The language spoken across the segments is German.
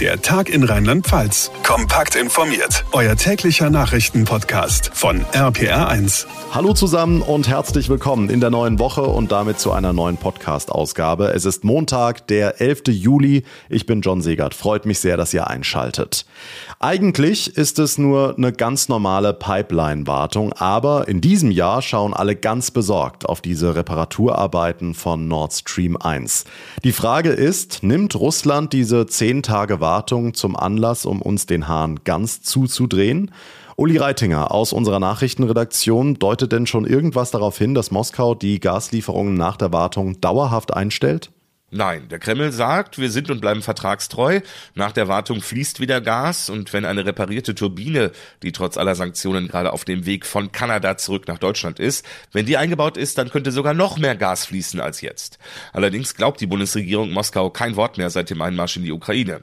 Der Tag in Rheinland-Pfalz. Kompakt informiert. Euer täglicher Nachrichtenpodcast von RPR1. Hallo zusammen und herzlich willkommen in der neuen Woche und damit zu einer neuen Podcast-Ausgabe. Es ist Montag, der 11. Juli. Ich bin John Segert. Freut mich sehr, dass ihr einschaltet. Eigentlich ist es nur eine ganz normale Pipeline-Wartung, aber in diesem Jahr schauen alle ganz besorgt auf diese Reparaturarbeiten von Nord Stream 1. Die Frage ist, nimmt Russland diese 10 Tage Wartung zum Anlass, um uns den Hahn ganz zuzudrehen? Uli Reitinger aus unserer Nachrichtenredaktion deutet denn schon irgendwas darauf hin, dass Moskau die Gaslieferungen nach der Wartung dauerhaft einstellt? Nein, der Kreml sagt, wir sind und bleiben vertragstreu. Nach der Wartung fließt wieder Gas und wenn eine reparierte Turbine, die trotz aller Sanktionen gerade auf dem Weg von Kanada zurück nach Deutschland ist, wenn die eingebaut ist, dann könnte sogar noch mehr Gas fließen als jetzt. Allerdings glaubt die Bundesregierung Moskau kein Wort mehr seit dem Einmarsch in die Ukraine.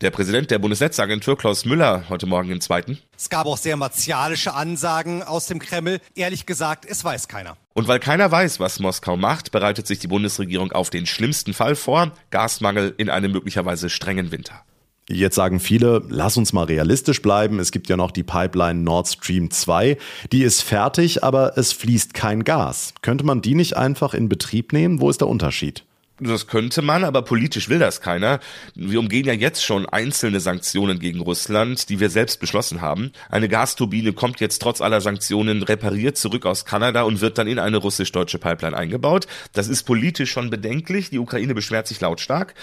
Der Präsident der Bundesnetzagentur Klaus Müller heute Morgen im zweiten. Es gab auch sehr martialische Ansagen aus dem Kreml. Ehrlich gesagt, es weiß keiner. Und weil keiner weiß, was Moskau macht, bereitet sich die Bundesregierung auf den schlimmsten Fall vor, Gasmangel in einem möglicherweise strengen Winter. Jetzt sagen viele, lass uns mal realistisch bleiben. Es gibt ja noch die Pipeline Nord Stream 2. Die ist fertig, aber es fließt kein Gas. Könnte man die nicht einfach in Betrieb nehmen? Wo ist der Unterschied? Das könnte man, aber politisch will das keiner. Wir umgehen ja jetzt schon einzelne Sanktionen gegen Russland, die wir selbst beschlossen haben. Eine Gasturbine kommt jetzt trotz aller Sanktionen repariert zurück aus Kanada und wird dann in eine russisch-deutsche Pipeline eingebaut. Das ist politisch schon bedenklich. Die Ukraine beschwert sich lautstark.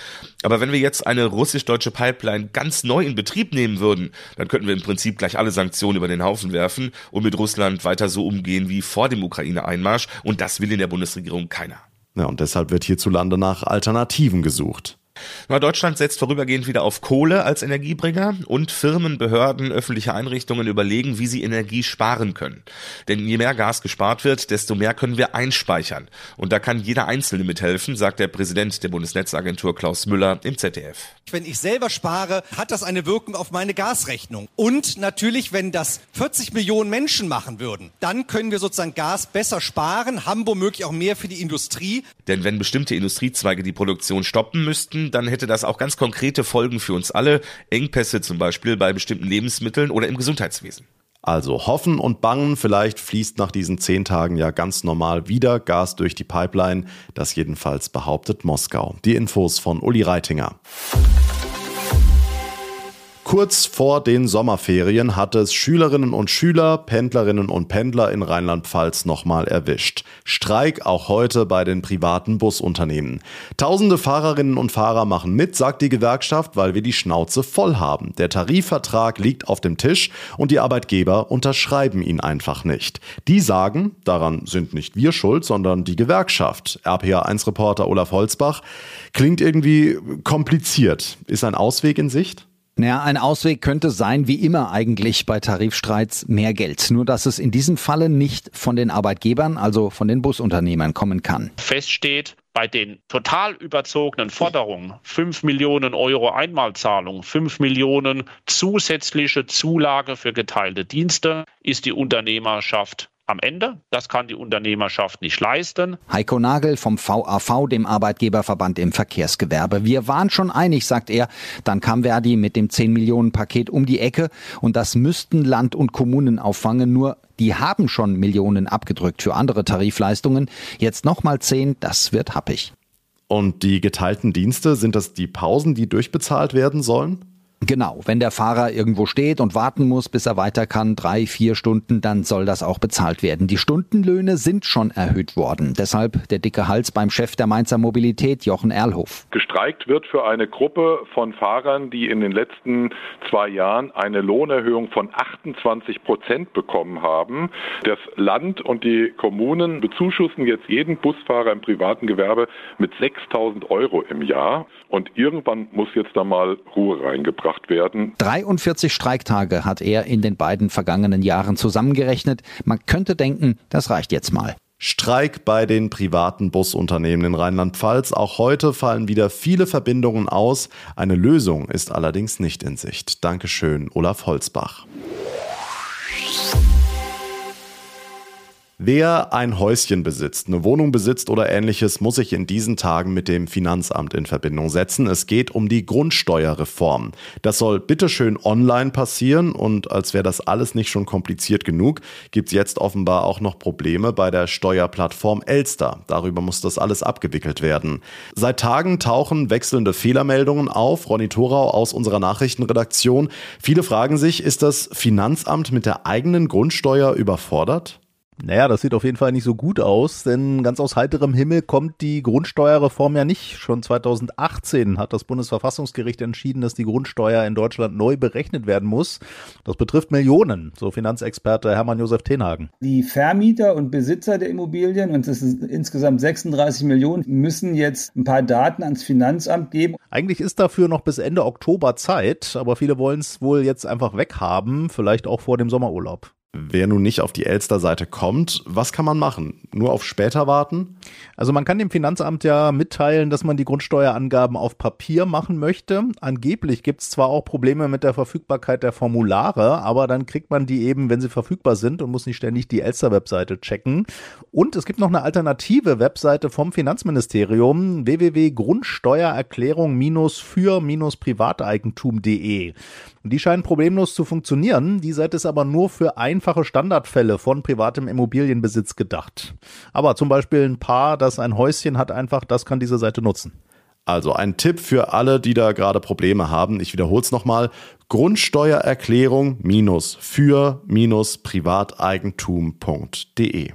Aber wenn wir jetzt eine russisch-deutsche Pipeline ganz neu in Betrieb nehmen würden, dann könnten wir im Prinzip gleich alle Sanktionen über den Haufen werfen und mit Russland weiter so umgehen wie vor dem Ukraine-Einmarsch. Und das will in der Bundesregierung keiner. Ja, und deshalb wird hierzulande nach Alternativen gesucht. Deutschland setzt vorübergehend wieder auf Kohle als Energiebringer und Firmen, Behörden, öffentliche Einrichtungen überlegen, wie sie Energie sparen können. Denn je mehr Gas gespart wird, desto mehr können wir einspeichern. Und da kann jeder Einzelne mithelfen, sagt der Präsident der Bundesnetzagentur Klaus Müller im ZDF. Wenn ich selber spare, hat das eine Wirkung auf meine Gasrechnung. Und natürlich, wenn das 40 Millionen Menschen machen würden, dann können wir sozusagen Gas besser sparen, haben womöglich auch mehr für die Industrie. Denn wenn bestimmte Industriezweige die Produktion stoppen müssten, dann hätte das auch ganz konkrete Folgen für uns alle. Engpässe zum Beispiel bei bestimmten Lebensmitteln oder im Gesundheitswesen. Also hoffen und bangen, vielleicht fließt nach diesen zehn Tagen ja ganz normal wieder Gas durch die Pipeline. Das jedenfalls behauptet Moskau. Die Infos von Uli Reitinger. Kurz vor den Sommerferien hat es Schülerinnen und Schüler, Pendlerinnen und Pendler in Rheinland-Pfalz nochmal erwischt. Streik auch heute bei den privaten Busunternehmen. Tausende Fahrerinnen und Fahrer machen mit, sagt die Gewerkschaft, weil wir die Schnauze voll haben. Der Tarifvertrag liegt auf dem Tisch und die Arbeitgeber unterschreiben ihn einfach nicht. Die sagen, daran sind nicht wir schuld, sondern die Gewerkschaft. RPA1-Reporter Olaf Holzbach. Klingt irgendwie kompliziert. Ist ein Ausweg in Sicht? Naja, ein Ausweg könnte sein, wie immer eigentlich bei Tarifstreits, mehr Geld. Nur dass es in diesem Falle nicht von den Arbeitgebern, also von den Busunternehmern kommen kann. Feststeht, bei den total überzogenen Forderungen, 5 Millionen Euro Einmalzahlung, 5 Millionen zusätzliche Zulage für geteilte Dienste, ist die Unternehmerschaft am Ende. Das kann die Unternehmerschaft nicht leisten. Heiko Nagel vom VAV, dem Arbeitgeberverband im Verkehrsgewerbe. Wir waren schon einig, sagt er. Dann kam Verdi mit dem 10 Millionen Paket um die Ecke und das müssten Land und Kommunen auffangen. Nur die haben schon Millionen abgedrückt für andere Tarifleistungen. Jetzt nochmal 10, das wird happig. Und die geteilten Dienste, sind das die Pausen, die durchbezahlt werden sollen? Genau, wenn der Fahrer irgendwo steht und warten muss, bis er weiter kann, drei, vier Stunden, dann soll das auch bezahlt werden. Die Stundenlöhne sind schon erhöht worden. Deshalb der dicke Hals beim Chef der Mainzer Mobilität, Jochen Erlhof. Gestreikt wird für eine Gruppe von Fahrern, die in den letzten zwei Jahren eine Lohnerhöhung von 28 Prozent bekommen haben. Das Land und die Kommunen bezuschussen jetzt jeden Busfahrer im privaten Gewerbe mit 6000 Euro im Jahr. Und irgendwann muss jetzt da mal Ruhe reingebracht gebracht werden. 43 Streiktage hat er in den beiden vergangenen Jahren zusammengerechnet. Man könnte denken, das reicht jetzt mal. Streik bei den privaten Busunternehmen in Rheinland-Pfalz. Auch heute fallen wieder viele Verbindungen aus. Eine Lösung ist allerdings nicht in Sicht. Dankeschön, Olaf Holzbach. Wer ein Häuschen besitzt, eine Wohnung besitzt oder ähnliches, muss sich in diesen Tagen mit dem Finanzamt in Verbindung setzen. Es geht um die Grundsteuerreform. Das soll bitteschön online passieren und als wäre das alles nicht schon kompliziert genug, gibt es jetzt offenbar auch noch Probleme bei der Steuerplattform Elster. Darüber muss das alles abgewickelt werden. Seit Tagen tauchen wechselnde Fehlermeldungen auf. Ronny Thorau aus unserer Nachrichtenredaktion. Viele fragen sich, ist das Finanzamt mit der eigenen Grundsteuer überfordert? Naja, das sieht auf jeden Fall nicht so gut aus, denn ganz aus heiterem Himmel kommt die Grundsteuerreform ja nicht. Schon 2018 hat das Bundesverfassungsgericht entschieden, dass die Grundsteuer in Deutschland neu berechnet werden muss. Das betrifft Millionen, so Finanzexperte Hermann Josef Tenhagen. Die Vermieter und Besitzer der Immobilien, und das sind insgesamt 36 Millionen, müssen jetzt ein paar Daten ans Finanzamt geben. Eigentlich ist dafür noch bis Ende Oktober Zeit, aber viele wollen es wohl jetzt einfach weghaben, vielleicht auch vor dem Sommerurlaub. Wer nun nicht auf die Elster-Seite kommt, was kann man machen? Nur auf später warten? Also man kann dem Finanzamt ja mitteilen, dass man die Grundsteuerangaben auf Papier machen möchte. Angeblich gibt es zwar auch Probleme mit der Verfügbarkeit der Formulare, aber dann kriegt man die eben, wenn sie verfügbar sind und muss nicht ständig die Elster-Webseite checken. Und es gibt noch eine alternative Webseite vom Finanzministerium, www.grundsteuererklärung-für-privateigentum.de. Und die scheinen problemlos zu funktionieren. Die Seite ist aber nur für einfache Standardfälle von privatem Immobilienbesitz gedacht. Aber zum Beispiel ein Paar, das ein Häuschen hat, einfach, das kann diese Seite nutzen. Also ein Tipp für alle, die da gerade Probleme haben. Ich wiederhole es nochmal. Grundsteuererklärung minus für minus privateigentum.de.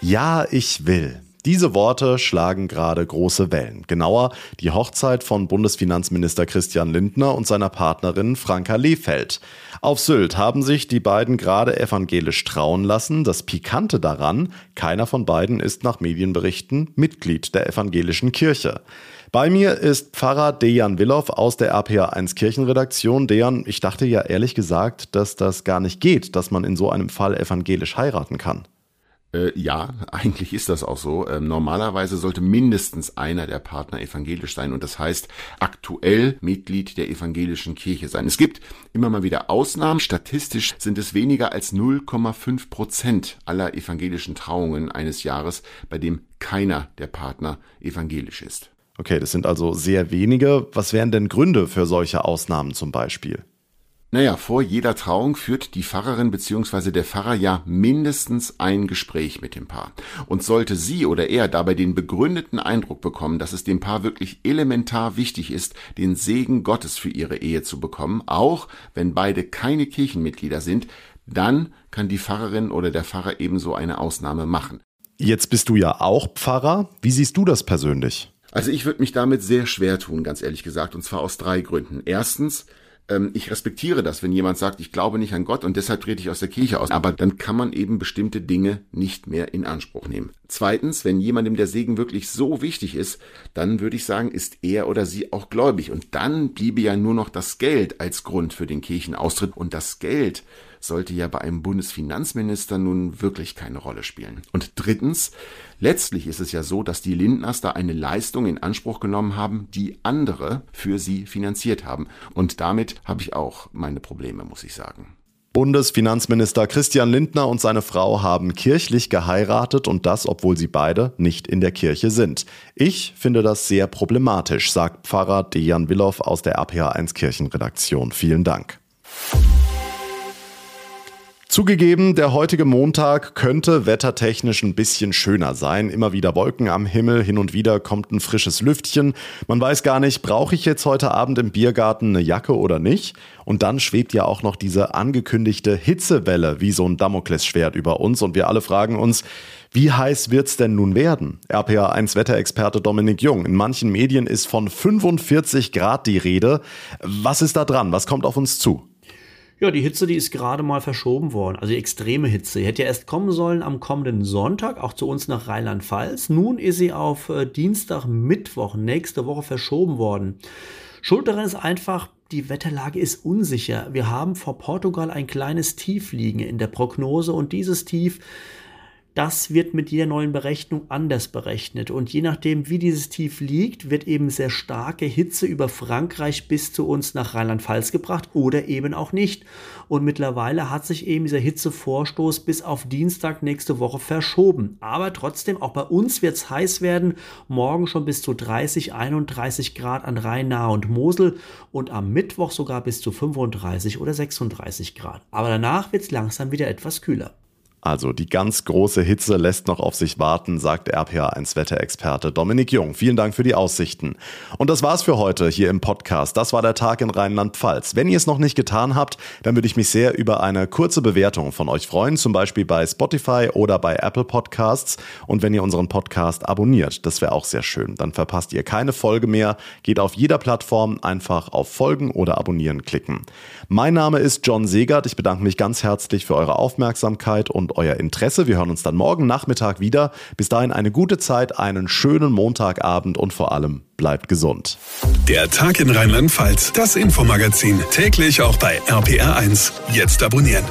Ja, ich will. Diese Worte schlagen gerade große Wellen. Genauer die Hochzeit von Bundesfinanzminister Christian Lindner und seiner Partnerin Franka Lehfeld. Auf Sylt haben sich die beiden gerade evangelisch trauen lassen. Das Pikante daran, keiner von beiden ist nach Medienberichten Mitglied der evangelischen Kirche. Bei mir ist Pfarrer Dejan Willow aus der RPA1 Kirchenredaktion. Dejan, ich dachte ja ehrlich gesagt, dass das gar nicht geht, dass man in so einem Fall evangelisch heiraten kann. Äh, ja, eigentlich ist das auch so. Ähm, normalerweise sollte mindestens einer der Partner evangelisch sein und das heißt aktuell Mitglied der evangelischen Kirche sein. Es gibt immer mal wieder Ausnahmen. Statistisch sind es weniger als 0,5 Prozent aller evangelischen Trauungen eines Jahres, bei dem keiner der Partner evangelisch ist. Okay, das sind also sehr wenige. Was wären denn Gründe für solche Ausnahmen zum Beispiel? Naja, vor jeder Trauung führt die Pfarrerin bzw. der Pfarrer ja mindestens ein Gespräch mit dem Paar. Und sollte sie oder er dabei den begründeten Eindruck bekommen, dass es dem Paar wirklich elementar wichtig ist, den Segen Gottes für ihre Ehe zu bekommen, auch wenn beide keine Kirchenmitglieder sind, dann kann die Pfarrerin oder der Pfarrer ebenso eine Ausnahme machen. Jetzt bist du ja auch Pfarrer. Wie siehst du das persönlich? Also ich würde mich damit sehr schwer tun, ganz ehrlich gesagt, und zwar aus drei Gründen. Erstens, ähm, ich respektiere das, wenn jemand sagt, ich glaube nicht an Gott und deshalb trete ich aus der Kirche aus. Aber dann kann man eben bestimmte Dinge nicht mehr in Anspruch nehmen. Zweitens, wenn jemandem der Segen wirklich so wichtig ist, dann würde ich sagen, ist er oder sie auch gläubig. Und dann bliebe ja nur noch das Geld als Grund für den Kirchenaustritt. Und das Geld sollte ja bei einem Bundesfinanzminister nun wirklich keine Rolle spielen. Und drittens, letztlich ist es ja so, dass die Lindners da eine Leistung in Anspruch genommen haben, die andere für sie finanziert haben. Und damit habe ich auch meine Probleme, muss ich sagen. Bundesfinanzminister Christian Lindner und seine Frau haben kirchlich geheiratet und das, obwohl sie beide nicht in der Kirche sind. Ich finde das sehr problematisch, sagt Pfarrer Dejan Willow aus der APH1 Kirchenredaktion. Vielen Dank. Zugegeben, der heutige Montag könnte wettertechnisch ein bisschen schöner sein. Immer wieder Wolken am Himmel, hin und wieder kommt ein frisches Lüftchen. Man weiß gar nicht, brauche ich jetzt heute Abend im Biergarten eine Jacke oder nicht? Und dann schwebt ja auch noch diese angekündigte Hitzewelle wie so ein Damoklesschwert über uns und wir alle fragen uns, wie heiß wird's denn nun werden? RPA1 Wetterexperte Dominik Jung. In manchen Medien ist von 45 Grad die Rede. Was ist da dran? Was kommt auf uns zu? Ja, die Hitze, die ist gerade mal verschoben worden. Also die extreme Hitze. Die hätte ja erst kommen sollen am kommenden Sonntag, auch zu uns nach Rheinland-Pfalz. Nun ist sie auf äh, Dienstag, Mittwoch, nächste Woche verschoben worden. Schuld daran ist einfach, die Wetterlage ist unsicher. Wir haben vor Portugal ein kleines Tief liegen in der Prognose und dieses Tief das wird mit jeder neuen Berechnung anders berechnet. Und je nachdem, wie dieses Tief liegt, wird eben sehr starke Hitze über Frankreich bis zu uns nach Rheinland-Pfalz gebracht oder eben auch nicht. Und mittlerweile hat sich eben dieser Hitzevorstoß bis auf Dienstag nächste Woche verschoben. Aber trotzdem, auch bei uns wird es heiß werden. Morgen schon bis zu 30, 31 Grad an Rhein, Nahe und Mosel und am Mittwoch sogar bis zu 35 oder 36 Grad. Aber danach wird es langsam wieder etwas kühler. Also die ganz große Hitze lässt noch auf sich warten, sagt RPA1 Wetterexperte Dominik Jung. Vielen Dank für die Aussichten. Und das war's für heute hier im Podcast. Das war der Tag in Rheinland-Pfalz. Wenn ihr es noch nicht getan habt, dann würde ich mich sehr über eine kurze Bewertung von euch freuen, zum Beispiel bei Spotify oder bei Apple Podcasts. Und wenn ihr unseren Podcast abonniert, das wäre auch sehr schön. Dann verpasst ihr keine Folge mehr. Geht auf jeder Plattform einfach auf Folgen oder Abonnieren klicken. Mein Name ist John Segert. Ich bedanke mich ganz herzlich für eure Aufmerksamkeit und euer Interesse. Wir hören uns dann morgen Nachmittag wieder. Bis dahin eine gute Zeit, einen schönen Montagabend und vor allem bleibt gesund. Der Tag in Rheinland-Pfalz, das Infomagazin, täglich auch bei RPR1. Jetzt abonnieren.